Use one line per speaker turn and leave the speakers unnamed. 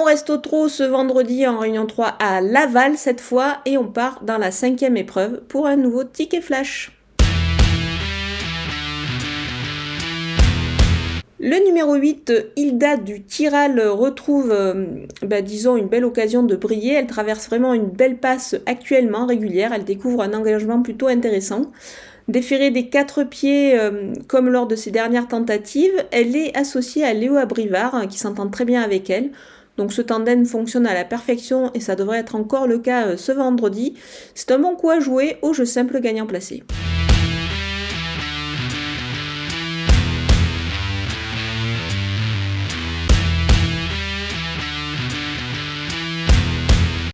On reste au trot ce vendredi en réunion 3 à Laval cette fois et on part dans la cinquième épreuve pour un nouveau ticket flash. Le numéro 8, Hilda du Tiral, retrouve, euh, bah, disons, une belle occasion de briller. Elle traverse vraiment une belle passe actuellement régulière. Elle découvre un engagement plutôt intéressant. Déférée des quatre pieds euh, comme lors de ses dernières tentatives, elle est associée à Léo Abrivard hein, qui s'entend très bien avec elle. Donc ce tandem fonctionne à la perfection et ça devrait être encore le cas euh, ce vendredi. C'est un bon coup à jouer au jeu simple gagnant placé.